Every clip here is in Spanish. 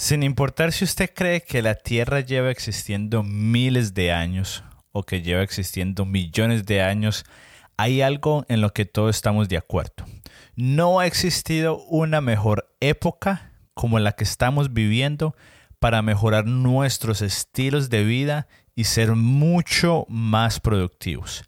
Sin importar si usted cree que la Tierra lleva existiendo miles de años o que lleva existiendo millones de años, hay algo en lo que todos estamos de acuerdo. No ha existido una mejor época como la que estamos viviendo para mejorar nuestros estilos de vida y ser mucho más productivos.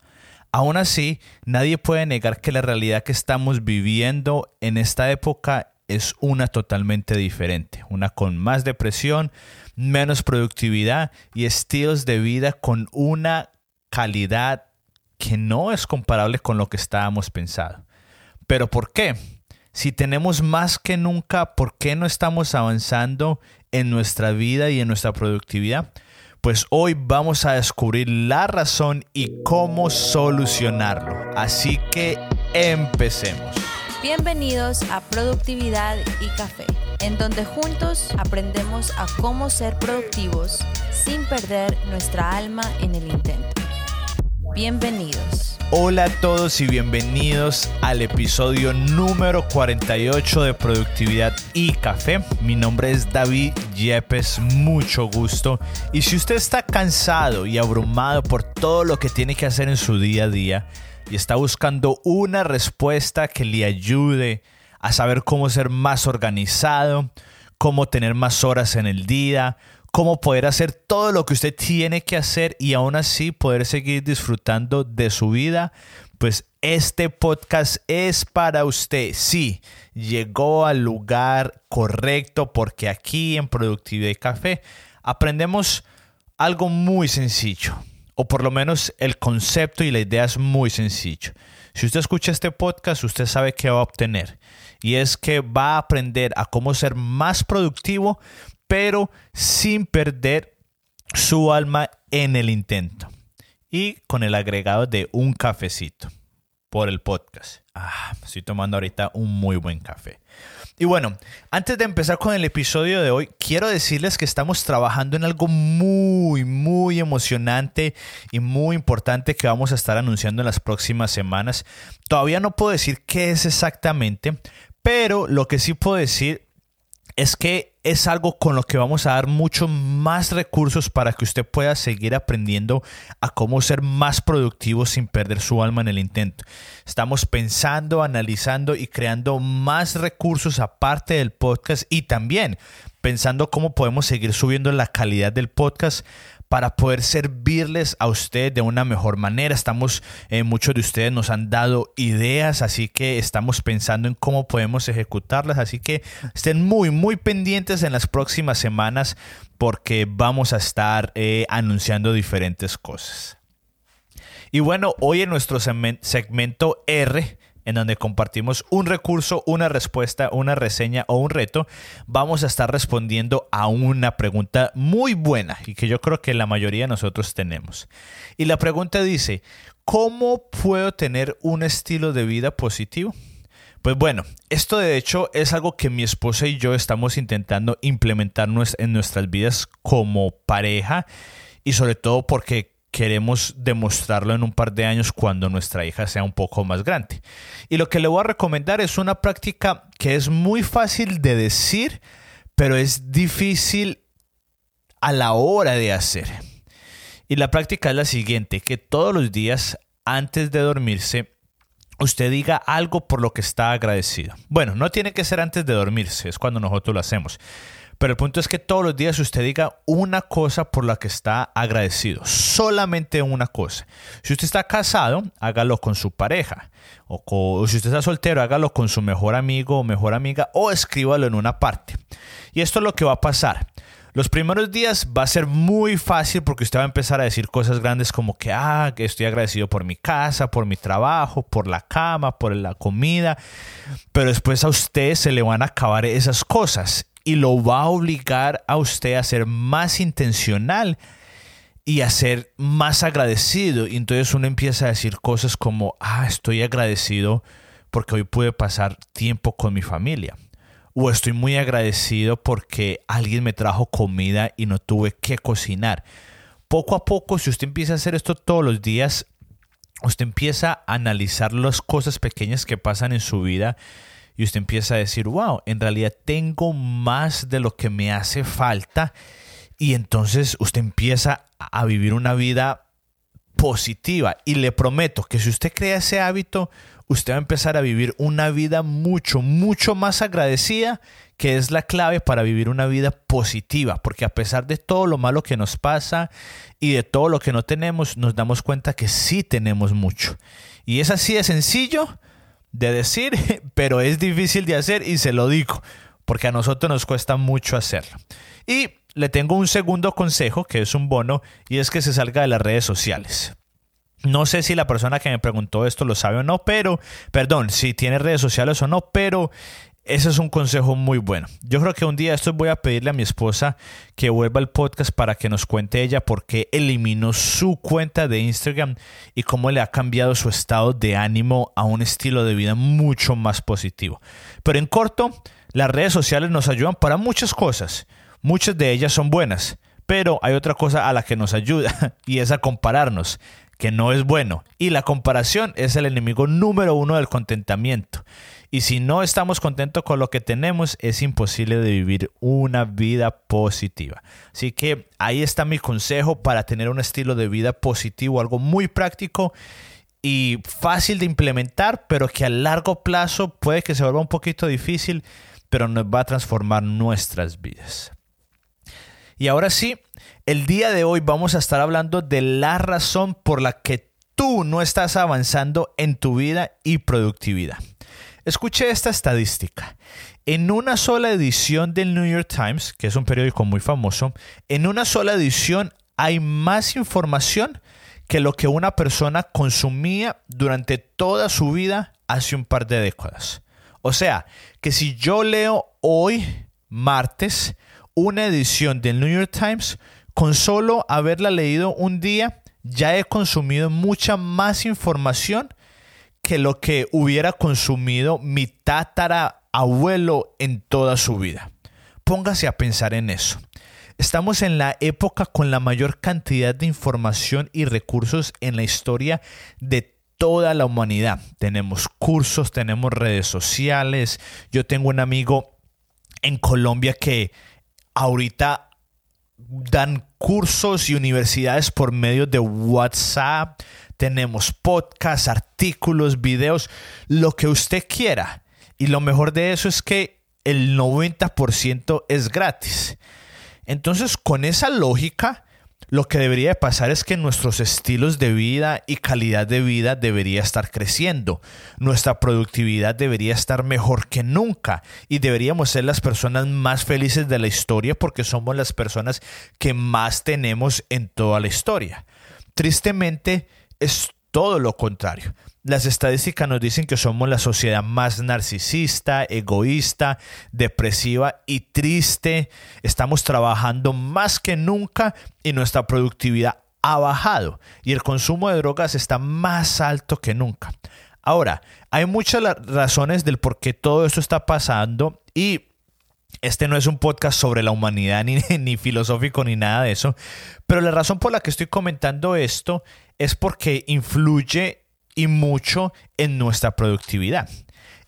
Aún así, nadie puede negar que la realidad que estamos viviendo en esta época es una totalmente diferente, una con más depresión, menos productividad y estilos de vida con una calidad que no es comparable con lo que estábamos pensando. ¿Pero por qué? Si tenemos más que nunca, ¿por qué no estamos avanzando en nuestra vida y en nuestra productividad? Pues hoy vamos a descubrir la razón y cómo solucionarlo. Así que empecemos. Bienvenidos a Productividad y Café, en donde juntos aprendemos a cómo ser productivos sin perder nuestra alma en el intento. Bienvenidos. Hola a todos y bienvenidos al episodio número 48 de Productividad y Café. Mi nombre es David Yepes, mucho gusto. Y si usted está cansado y abrumado por todo lo que tiene que hacer en su día a día, y está buscando una respuesta que le ayude a saber cómo ser más organizado, cómo tener más horas en el día, cómo poder hacer todo lo que usted tiene que hacer y aún así poder seguir disfrutando de su vida, pues este podcast es para usted. Sí, llegó al lugar correcto porque aquí en Productividad y Café aprendemos algo muy sencillo o por lo menos el concepto y la idea es muy sencillo. Si usted escucha este podcast, usted sabe qué va a obtener. Y es que va a aprender a cómo ser más productivo, pero sin perder su alma en el intento. Y con el agregado de un cafecito por el podcast. Ah, estoy tomando ahorita un muy buen café. Y bueno, antes de empezar con el episodio de hoy, quiero decirles que estamos trabajando en algo muy, muy emocionante y muy importante que vamos a estar anunciando en las próximas semanas. Todavía no puedo decir qué es exactamente, pero lo que sí puedo decir es que es algo con lo que vamos a dar mucho más recursos para que usted pueda seguir aprendiendo a cómo ser más productivo sin perder su alma en el intento. Estamos pensando, analizando y creando más recursos aparte del podcast y también pensando cómo podemos seguir subiendo la calidad del podcast para poder servirles a ustedes de una mejor manera. Estamos, eh, muchos de ustedes nos han dado ideas, así que estamos pensando en cómo podemos ejecutarlas. Así que estén muy, muy pendientes en las próximas semanas porque vamos a estar eh, anunciando diferentes cosas. Y bueno, hoy en nuestro segmento R en donde compartimos un recurso, una respuesta, una reseña o un reto, vamos a estar respondiendo a una pregunta muy buena y que yo creo que la mayoría de nosotros tenemos. Y la pregunta dice, ¿cómo puedo tener un estilo de vida positivo? Pues bueno, esto de hecho es algo que mi esposa y yo estamos intentando implementar en nuestras vidas como pareja y sobre todo porque queremos demostrarlo en un par de años cuando nuestra hija sea un poco más grande. Y lo que le voy a recomendar es una práctica que es muy fácil de decir, pero es difícil a la hora de hacer. Y la práctica es la siguiente, que todos los días antes de dormirse, usted diga algo por lo que está agradecido. Bueno, no tiene que ser antes de dormirse, es cuando nosotros lo hacemos. Pero el punto es que todos los días usted diga una cosa por la que está agradecido. Solamente una cosa. Si usted está casado, hágalo con su pareja. O, si usted está soltero, hágalo con su mejor amigo o mejor amiga. O escríbalo en una parte. Y esto es lo que va a pasar. Los primeros días va a ser muy fácil porque usted va a empezar a decir cosas grandes como que, ah, que estoy agradecido por mi casa, por mi trabajo, por la cama, por la comida. Pero después a usted se le van a acabar esas cosas y lo va a obligar a usted a ser más intencional y a ser más agradecido. Y entonces uno empieza a decir cosas como, ah, estoy agradecido porque hoy pude pasar tiempo con mi familia. O estoy muy agradecido porque alguien me trajo comida y no tuve que cocinar. Poco a poco, si usted empieza a hacer esto todos los días, usted empieza a analizar las cosas pequeñas que pasan en su vida y usted empieza a decir, wow, en realidad tengo más de lo que me hace falta y entonces usted empieza a vivir una vida positiva. Y le prometo que si usted crea ese hábito, usted va a empezar a vivir una vida mucho, mucho más agradecida, que es la clave para vivir una vida positiva, porque a pesar de todo lo malo que nos pasa y de todo lo que no tenemos, nos damos cuenta que sí tenemos mucho. Y es así de sencillo de decir, pero es difícil de hacer y se lo digo, porque a nosotros nos cuesta mucho hacerlo. Y le tengo un segundo consejo, que es un bono, y es que se salga de las redes sociales. No sé si la persona que me preguntó esto lo sabe o no, pero, perdón, si tiene redes sociales o no, pero ese es un consejo muy bueno. Yo creo que un día esto voy a pedirle a mi esposa que vuelva al podcast para que nos cuente ella por qué eliminó su cuenta de Instagram y cómo le ha cambiado su estado de ánimo a un estilo de vida mucho más positivo. Pero en corto, las redes sociales nos ayudan para muchas cosas. Muchas de ellas son buenas, pero hay otra cosa a la que nos ayuda y es a compararnos que no es bueno. Y la comparación es el enemigo número uno del contentamiento. Y si no estamos contentos con lo que tenemos, es imposible de vivir una vida positiva. Así que ahí está mi consejo para tener un estilo de vida positivo, algo muy práctico y fácil de implementar, pero que a largo plazo puede que se vuelva un poquito difícil, pero nos va a transformar nuestras vidas. Y ahora sí, el día de hoy vamos a estar hablando de la razón por la que tú no estás avanzando en tu vida y productividad. Escuche esta estadística. En una sola edición del New York Times, que es un periódico muy famoso, en una sola edición hay más información que lo que una persona consumía durante toda su vida hace un par de décadas. O sea, que si yo leo hoy, martes, una edición del New York Times, con solo haberla leído un día, ya he consumido mucha más información que lo que hubiera consumido mi tátara abuelo en toda su vida. Póngase a pensar en eso. Estamos en la época con la mayor cantidad de información y recursos en la historia de toda la humanidad. Tenemos cursos, tenemos redes sociales. Yo tengo un amigo en Colombia que ahorita dan cursos y universidades por medio de WhatsApp. Tenemos podcasts, artículos, videos, lo que usted quiera. Y lo mejor de eso es que el 90% es gratis. Entonces, con esa lógica, lo que debería pasar es que nuestros estilos de vida y calidad de vida debería estar creciendo. Nuestra productividad debería estar mejor que nunca y deberíamos ser las personas más felices de la historia porque somos las personas que más tenemos en toda la historia. Tristemente es todo lo contrario. Las estadísticas nos dicen que somos la sociedad más narcisista, egoísta, depresiva y triste. Estamos trabajando más que nunca y nuestra productividad ha bajado y el consumo de drogas está más alto que nunca. Ahora, hay muchas razones del por qué todo esto está pasando y este no es un podcast sobre la humanidad ni, ni filosófico ni nada de eso, pero la razón por la que estoy comentando esto es porque influye y mucho en nuestra productividad.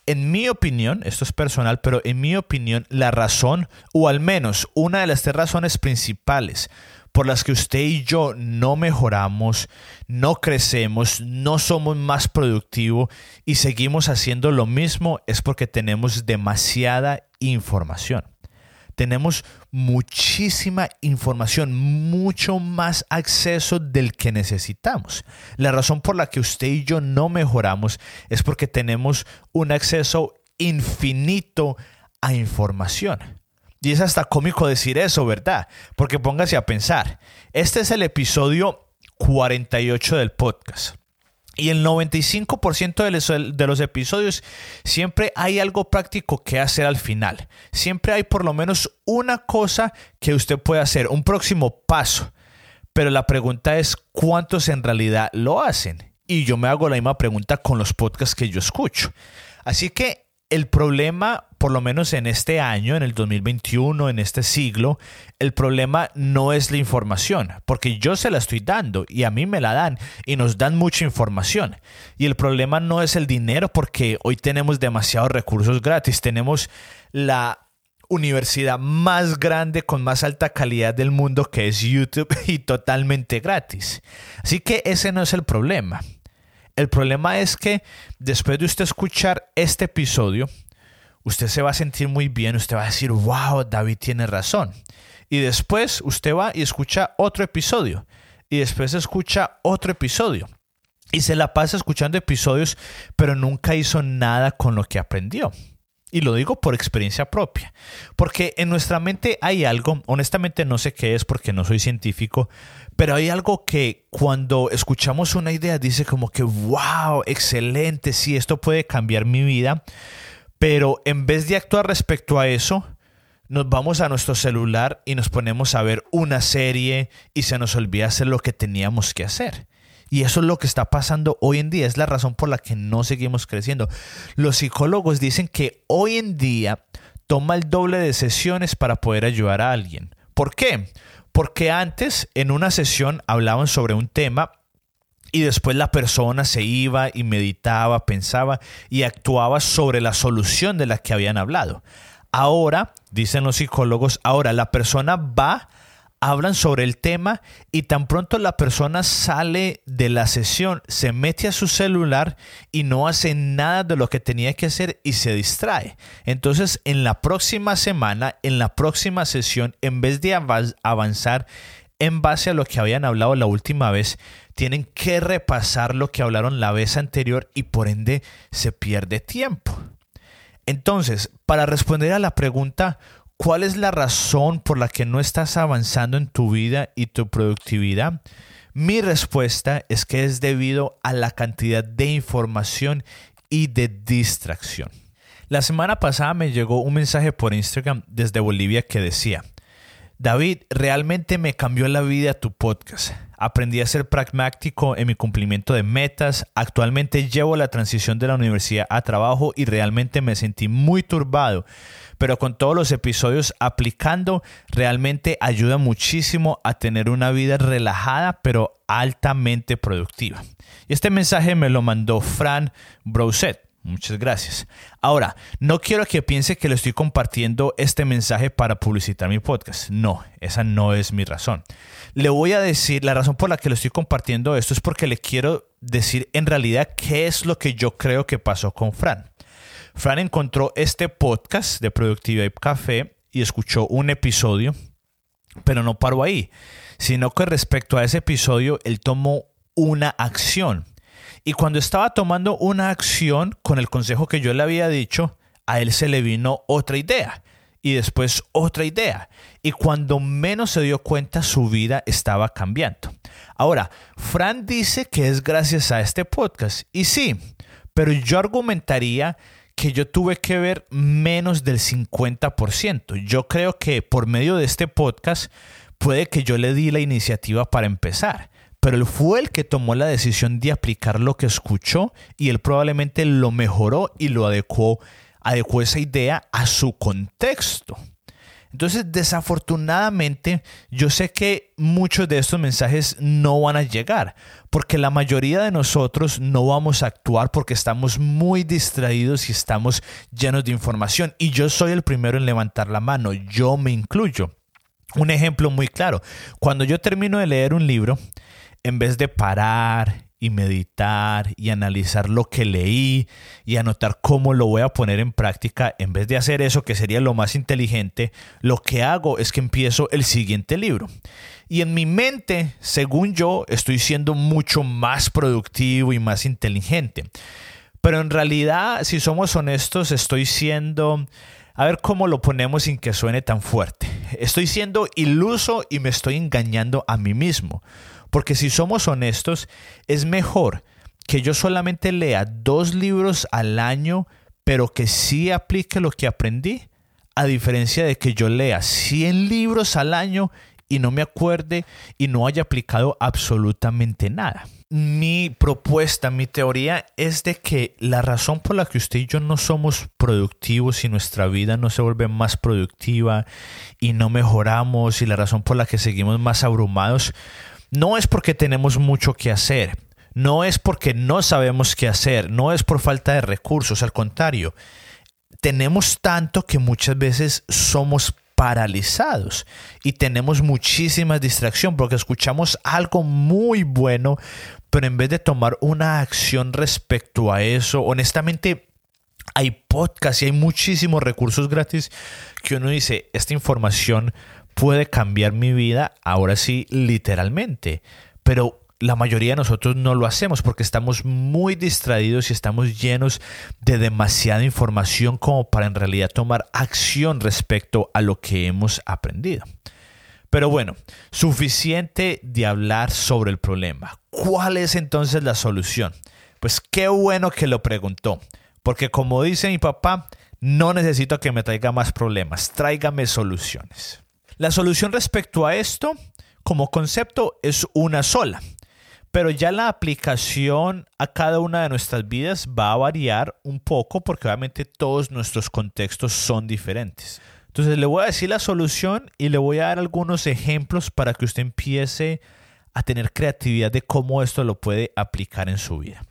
En mi opinión, esto es personal, pero en mi opinión, la razón, o al menos una de las tres razones principales por las que usted y yo no mejoramos, no crecemos, no somos más productivos y seguimos haciendo lo mismo es porque tenemos demasiada información tenemos muchísima información, mucho más acceso del que necesitamos. La razón por la que usted y yo no mejoramos es porque tenemos un acceso infinito a información. Y es hasta cómico decir eso, ¿verdad? Porque póngase a pensar, este es el episodio 48 del podcast. Y el 95% de los, episodios siempre hay algo práctico que hacer al final. Siempre hay por lo menos una cosa que usted puede hacer, un próximo paso. Pero la pregunta es, ¿cuántos en realidad lo hacen? Y yo me hago la misma pregunta con los podcasts que yo escucho. Así que el problema, por lo menos en este año, en el 2021, en este siglo, el problema no es la información, porque yo se la estoy dando y a mí me la dan y nos dan mucha información. Y el problema no es el dinero, porque hoy tenemos demasiados recursos gratis, tenemos la universidad más grande con más alta calidad del mundo que es YouTube y totalmente gratis. Así que ese no es el problema. El problema es que después de usted escuchar este episodio, usted se va a sentir muy bien, usted va a decir, wow, David tiene razón. Y después usted va y escucha otro episodio. Y después escucha otro episodio. Y se la pasa escuchando episodios, pero nunca hizo nada con lo que aprendió. Y lo digo por experiencia propia. Porque en nuestra mente hay algo, honestamente no sé qué es porque no soy científico, pero hay algo que cuando escuchamos una idea dice como que, wow, excelente, sí, esto puede cambiar mi vida. Pero en vez de actuar respecto a eso, nos vamos a nuestro celular y nos ponemos a ver una serie y se nos olvida hacer lo que teníamos que hacer. Y eso es lo que está pasando hoy en día, es la razón por la que no seguimos creciendo. Los psicólogos dicen que hoy en día toma el doble de sesiones para poder ayudar a alguien. ¿Por qué? Porque antes en una sesión hablaban sobre un tema y después la persona se iba y meditaba, pensaba y actuaba sobre la solución de la que habían hablado. Ahora, dicen los psicólogos, ahora la persona va hablan sobre el tema y tan pronto la persona sale de la sesión, se mete a su celular y no hace nada de lo que tenía que hacer y se distrae. Entonces, en la próxima semana, en la próxima sesión, en vez de avanzar en base a lo que habían hablado la última vez, tienen que repasar lo que hablaron la vez anterior y por ende se pierde tiempo. Entonces, para responder a la pregunta, ¿Cuál es la razón por la que no estás avanzando en tu vida y tu productividad? Mi respuesta es que es debido a la cantidad de información y de distracción. La semana pasada me llegó un mensaje por Instagram desde Bolivia que decía, David, realmente me cambió la vida tu podcast. Aprendí a ser pragmático en mi cumplimiento de metas. Actualmente llevo la transición de la universidad a trabajo y realmente me sentí muy turbado pero con todos los episodios aplicando realmente ayuda muchísimo a tener una vida relajada pero altamente productiva. Y este mensaje me lo mandó Fran Broset. Muchas gracias. Ahora, no quiero que piense que le estoy compartiendo este mensaje para publicitar mi podcast. No, esa no es mi razón. Le voy a decir, la razón por la que le estoy compartiendo esto es porque le quiero decir en realidad qué es lo que yo creo que pasó con Fran. Fran encontró este podcast de Productividad Café y escuchó un episodio, pero no paró ahí, sino que respecto a ese episodio él tomó una acción. Y cuando estaba tomando una acción con el consejo que yo le había dicho, a él se le vino otra idea y después otra idea. Y cuando menos se dio cuenta, su vida estaba cambiando. Ahora, Fran dice que es gracias a este podcast. Y sí, pero yo argumentaría que yo tuve que ver menos del 50%. Yo creo que por medio de este podcast puede que yo le di la iniciativa para empezar, pero él fue el que tomó la decisión de aplicar lo que escuchó y él probablemente lo mejoró y lo adecuó, adecuó esa idea a su contexto. Entonces, desafortunadamente, yo sé que muchos de estos mensajes no van a llegar, porque la mayoría de nosotros no vamos a actuar porque estamos muy distraídos y estamos llenos de información. Y yo soy el primero en levantar la mano, yo me incluyo. Un ejemplo muy claro, cuando yo termino de leer un libro, en vez de parar y meditar y analizar lo que leí y anotar cómo lo voy a poner en práctica, en vez de hacer eso que sería lo más inteligente, lo que hago es que empiezo el siguiente libro. Y en mi mente, según yo, estoy siendo mucho más productivo y más inteligente. Pero en realidad, si somos honestos, estoy siendo... A ver cómo lo ponemos sin que suene tan fuerte. Estoy siendo iluso y me estoy engañando a mí mismo. Porque si somos honestos, es mejor que yo solamente lea dos libros al año, pero que sí aplique lo que aprendí, a diferencia de que yo lea 100 libros al año y no me acuerde y no haya aplicado absolutamente nada. mi propuesta, mi teoría es de que la razón por la que usted y yo no somos productivos y nuestra vida no se vuelve más productiva y no mejoramos y la razón por la que seguimos más abrumados no es porque tenemos mucho que hacer, no es porque no sabemos qué hacer, no es por falta de recursos, al contrario, tenemos tanto que muchas veces somos paralizados y tenemos muchísima distracción porque escuchamos algo muy bueno, pero en vez de tomar una acción respecto a eso, honestamente hay podcasts y hay muchísimos recursos gratis que uno dice, esta información puede cambiar mi vida, ahora sí, literalmente. Pero la mayoría de nosotros no lo hacemos porque estamos muy distraídos y estamos llenos de demasiada información como para en realidad tomar acción respecto a lo que hemos aprendido. Pero bueno, suficiente de hablar sobre el problema. ¿Cuál es entonces la solución? Pues qué bueno que lo preguntó, porque como dice mi papá, no necesito que me traiga más problemas, tráigame soluciones. La solución respecto a esto, como concepto, es una sola pero ya la aplicación a cada una de nuestras vidas va a variar un poco porque obviamente todos nuestros contextos son diferentes. Entonces le voy a decir la solución y le voy a dar algunos ejemplos para que usted empiece a tener creatividad de cómo esto lo puede aplicar en su vida.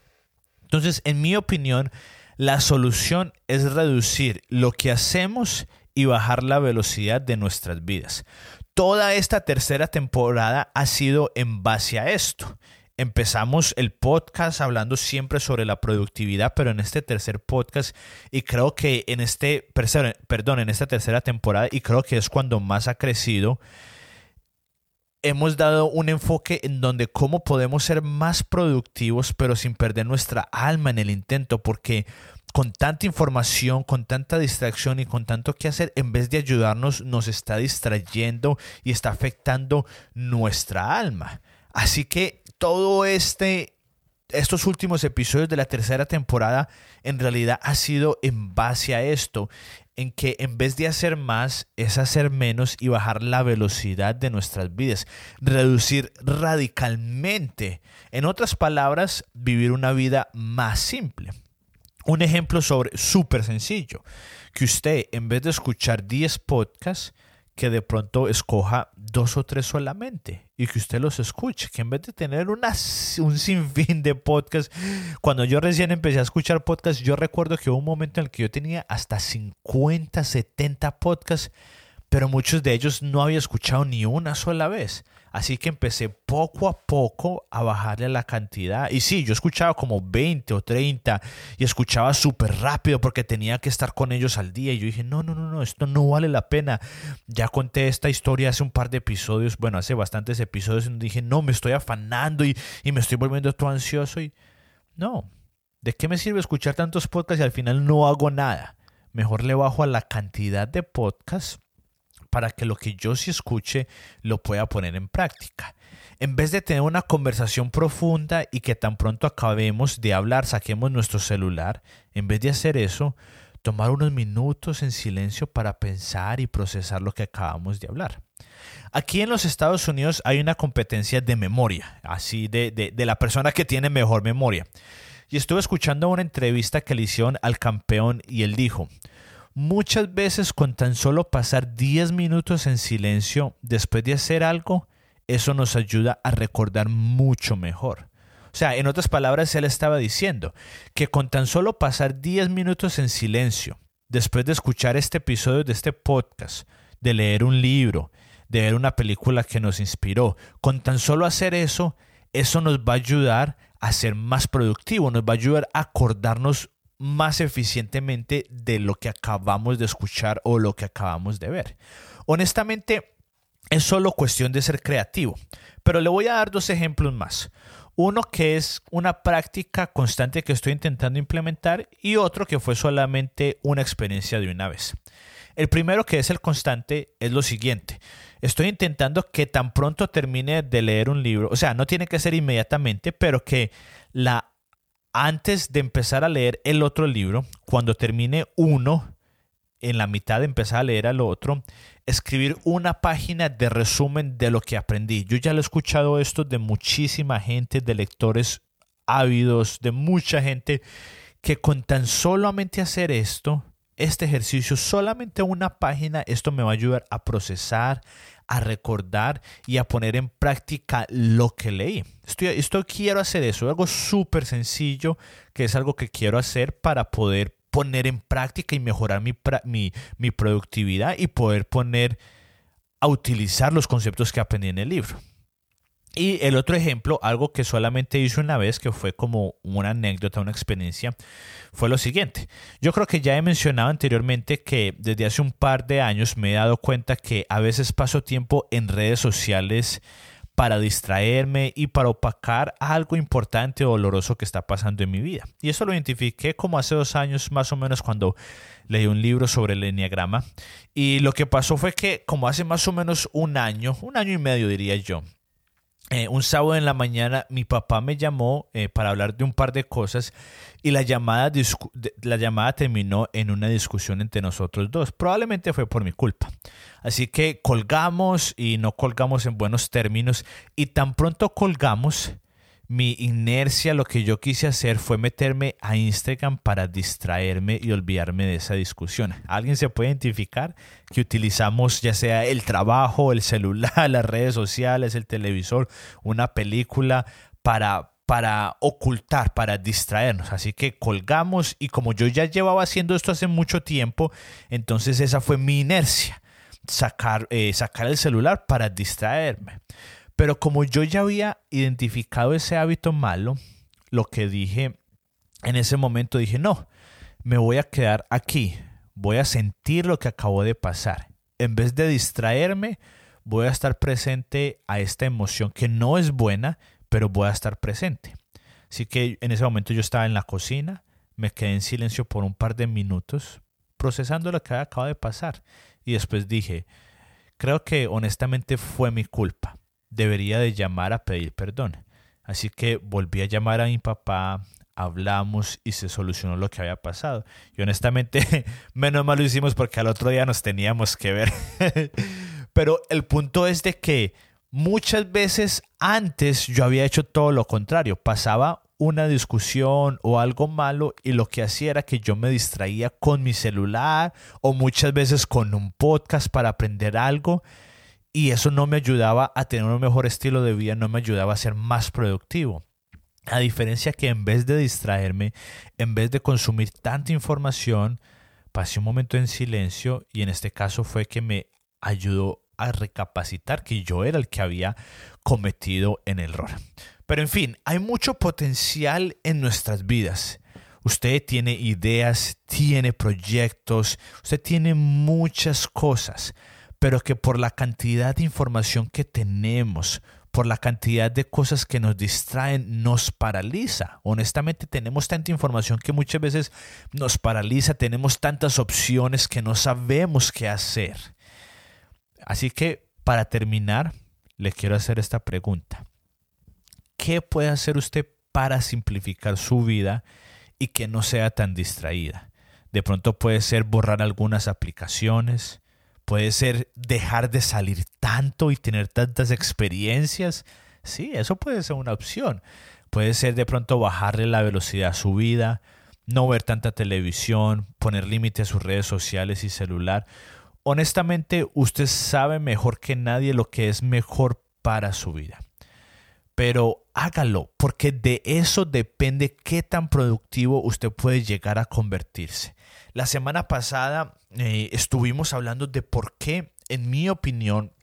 Entonces, en mi opinión, la solución es reducir lo que hacemos y bajar la velocidad de nuestras vidas. Toda esta tercera temporada ha sido en base a esto. Empezamos el podcast hablando siempre sobre la productividad, pero en este tercer podcast y creo que en este, perdón, en esta tercera temporada y creo que es cuando más ha crecido, hemos dado un enfoque en donde cómo podemos ser más productivos, pero sin perder nuestra alma en el intento, porque con tanta información, con tanta distracción y con tanto que hacer, en vez de ayudarnos, nos está distrayendo y está afectando nuestra alma. Así que todo este, estos últimos episodios de la tercera temporada en realidad ha sido en base a esto, en que en vez de hacer más es hacer menos y bajar la velocidad de nuestras vidas, reducir radicalmente, en otras palabras, vivir una vida más simple. Un ejemplo sobre súper sencillo, que usted en vez de escuchar 10 podcasts, que de pronto escoja dos o tres solamente y que usted los escuche, que en vez de tener una, un sinfín de podcasts, cuando yo recién empecé a escuchar podcasts, yo recuerdo que hubo un momento en el que yo tenía hasta 50, 70 podcasts, pero muchos de ellos no había escuchado ni una sola vez. Así que empecé poco a poco a bajarle la cantidad. Y sí, yo escuchaba como 20 o 30 y escuchaba súper rápido porque tenía que estar con ellos al día. Y yo dije, no, no, no, no, esto no vale la pena. Ya conté esta historia hace un par de episodios, bueno, hace bastantes episodios, donde dije, no, me estoy afanando y, y me estoy volviendo todo ansioso. Y no, ¿de qué me sirve escuchar tantos podcasts y al final no hago nada? Mejor le bajo a la cantidad de podcasts para que lo que yo sí escuche lo pueda poner en práctica. En vez de tener una conversación profunda y que tan pronto acabemos de hablar, saquemos nuestro celular, en vez de hacer eso, tomar unos minutos en silencio para pensar y procesar lo que acabamos de hablar. Aquí en los Estados Unidos hay una competencia de memoria, así de, de, la persona que tiene mejor memoria. Y estuve escuchando una entrevista que le hicieron al campeón y él dijo, Muchas veces con tan solo pasar 10 minutos en silencio después de hacer algo, eso nos ayuda a recordar mucho mejor. O sea, en otras palabras, él estaba diciendo que con tan solo pasar 10 minutos en silencio, después de escuchar este episodio de este podcast, de leer un libro, de ver una película que nos inspiró, con tan solo hacer eso, eso nos va a ayudar a ser más productivo, nos va a ayudar a acordarnos más eficientemente de lo que acabamos de escuchar o lo que acabamos de ver. Honestamente, es solo cuestión de ser creativo, pero le voy a dar dos ejemplos más. Uno que es una práctica constante que estoy intentando implementar y otro que fue solamente una experiencia de una vez. El primero que es el constante es lo siguiente. Estoy intentando que tan pronto termine de leer un libro, o sea, no tiene que ser inmediatamente, pero que la antes de empezar a leer el otro libro, cuando termine uno, en la mitad empezar a leer al otro, escribir una página de resumen de lo que aprendí. Yo ya lo he escuchado esto de muchísima gente, de lectores ávidos, de mucha gente que con tan solamente hacer esto, este ejercicio, solamente una página, esto me va a ayudar a procesar, a recordar y a poner en práctica lo que leí. Estoy, esto quiero hacer eso, algo súper sencillo, que es algo que quiero hacer para poder poner en práctica y mejorar mi, mi, mi productividad y poder poner a utilizar los conceptos que aprendí en el libro. Y el otro ejemplo, algo que solamente hice una vez, que fue como una anécdota, una experiencia, fue lo siguiente. Yo creo que ya he mencionado anteriormente que desde hace un par de años me he dado cuenta que a veces paso tiempo en redes sociales para distraerme y para opacar algo importante o doloroso que está pasando en mi vida. Y eso lo identifiqué como hace dos años más o menos cuando leí un libro sobre el enneagrama. Y lo que pasó fue que como hace más o menos un año, un año y medio diría yo, eh, un sábado en la mañana mi papá me llamó eh, para hablar de un par de cosas y la llamada, la llamada terminó en una discusión entre nosotros dos. Probablemente fue por mi culpa. Así que colgamos y no colgamos en buenos términos y tan pronto colgamos mi inercia, lo que yo quise hacer fue meterme a Instagram para distraerme y olvidarme de esa discusión. ¿Alguien se puede identificar que utilizamos ya sea el trabajo, el celular, las redes sociales, el televisor, una película para, para ocultar, para distraernos? Así que colgamos y como yo ya llevaba haciendo esto hace mucho tiempo, entonces esa fue mi inercia, sacar, eh, sacar el celular para distraerme. Pero como yo ya había identificado ese hábito malo, lo que dije en ese momento, dije, no, me voy a quedar aquí, voy a sentir lo que acabó de pasar. En vez de distraerme, voy a estar presente a esta emoción que no es buena, pero voy a estar presente. Así que en ese momento yo estaba en la cocina, me quedé en silencio por un par de minutos, procesando lo que acaba de pasar. Y después dije, creo que honestamente fue mi culpa debería de llamar a pedir perdón. Así que volví a llamar a mi papá, hablamos y se solucionó lo que había pasado. Y honestamente, menos mal lo hicimos porque al otro día nos teníamos que ver. Pero el punto es de que muchas veces antes yo había hecho todo lo contrario. Pasaba una discusión o algo malo y lo que hacía era que yo me distraía con mi celular o muchas veces con un podcast para aprender algo y eso no me ayudaba a tener un mejor estilo de vida, no me ayudaba a ser más productivo. A diferencia que en vez de distraerme, en vez de consumir tanta información, pasé un momento en silencio y en este caso fue que me ayudó a recapacitar que yo era el que había cometido el error. Pero en fin, hay mucho potencial en nuestras vidas. Usted tiene ideas, tiene proyectos, usted tiene muchas cosas pero que por la cantidad de información que tenemos, por la cantidad de cosas que nos distraen, nos paraliza. Honestamente tenemos tanta información que muchas veces nos paraliza, tenemos tantas opciones que no sabemos qué hacer. Así que para terminar, le quiero hacer esta pregunta. ¿Qué puede hacer usted para simplificar su vida y que no sea tan distraída? De pronto puede ser borrar algunas aplicaciones, Puede ser dejar de salir tanto y tener tantas experiencias. Sí, eso puede ser una opción. Puede ser de pronto bajarle la velocidad a su vida, no ver tanta televisión, poner límite a sus redes sociales y celular. Honestamente, usted sabe mejor que nadie lo que es mejor para su vida. Pero hágalo, porque de eso depende qué tan productivo usted puede llegar a convertirse. La semana pasada eh, estuvimos hablando de por qué, en mi opinión,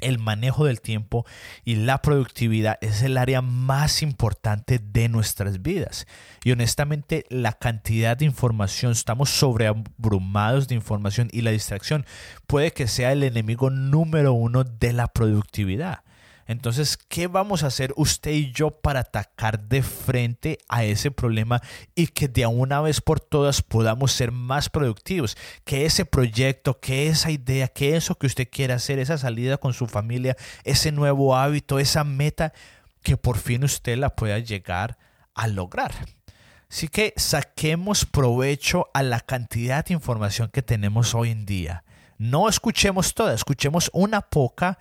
el manejo del tiempo y la productividad es el área más importante de nuestras vidas. Y honestamente, la cantidad de información, estamos sobreabrumados de información y la distracción puede que sea el enemigo número uno de la productividad. Entonces, ¿qué vamos a hacer usted y yo para atacar de frente a ese problema y que de una vez por todas podamos ser más productivos? Que ese proyecto, que esa idea, que eso que usted quiere hacer, esa salida con su familia, ese nuevo hábito, esa meta, que por fin usted la pueda llegar a lograr. Así que saquemos provecho a la cantidad de información que tenemos hoy en día. No escuchemos toda, escuchemos una poca,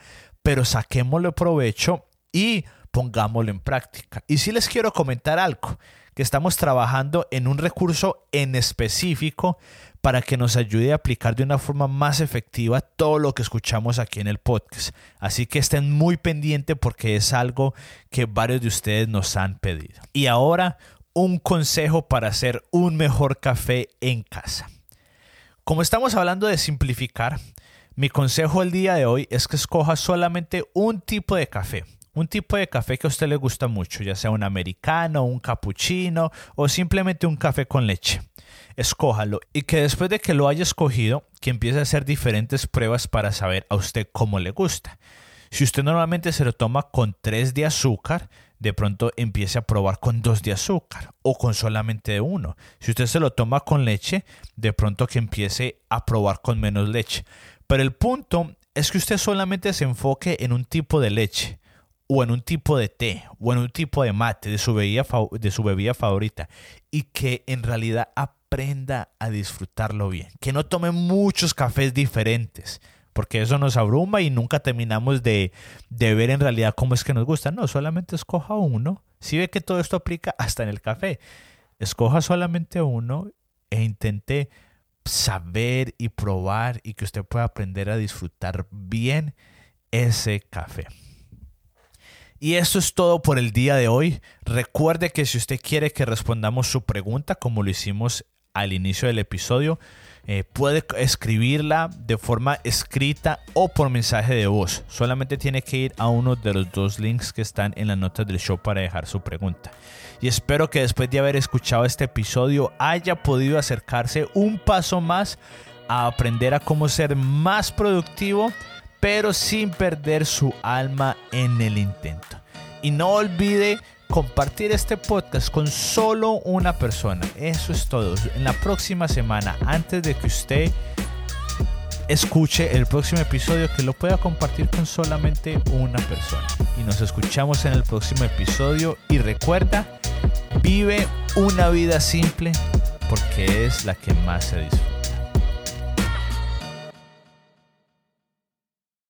pero saquémosle provecho y pongámoslo en práctica. Y si les quiero comentar algo, que estamos trabajando en un recurso en específico para que nos ayude a aplicar de una forma más efectiva todo lo que escuchamos aquí en el podcast. Así que estén muy pendientes porque es algo que varios de ustedes nos han pedido. Y ahora un consejo para hacer un mejor café en casa. Como estamos hablando de simplificar, mi consejo el día de hoy es que escoja solamente un tipo de café un tipo de café que a usted le gusta mucho, ya sea un americano, un cappuccino o simplemente un café con leche. Escójalo y que después de que lo haya escogido, que empiece a hacer diferentes pruebas para saber a usted cómo le gusta. Si usted normalmente se lo toma con 3 de azúcar, de pronto empiece a probar con 2 de azúcar o con solamente uno. Si usted se lo toma con leche, de pronto que empiece a probar con menos leche. Pero el punto es que usted solamente se enfoque en un tipo de leche o en un tipo de té o en un tipo de mate de su bebida, de su bebida favorita y que en realidad aprenda a disfrutarlo bien. Que no tome muchos cafés diferentes porque eso nos abruma y nunca terminamos de, de ver en realidad cómo es que nos gusta. No, solamente escoja uno. Si ve que todo esto aplica hasta en el café, escoja solamente uno e intente saber y probar y que usted pueda aprender a disfrutar bien ese café. Y eso es todo por el día de hoy. Recuerde que si usted quiere que respondamos su pregunta, como lo hicimos al inicio del episodio, eh, puede escribirla de forma escrita o por mensaje de voz. Solamente tiene que ir a uno de los dos links que están en las notas del show para dejar su pregunta. Y espero que después de haber escuchado este episodio haya podido acercarse un paso más a aprender a cómo ser más productivo pero sin perder su alma en el intento. Y no olvide compartir este podcast con solo una persona. Eso es todo. En la próxima semana, antes de que usted escuche el próximo episodio, que lo pueda compartir con solamente una persona. Y nos escuchamos en el próximo episodio. Y recuerda, vive una vida simple porque es la que más se disfruta.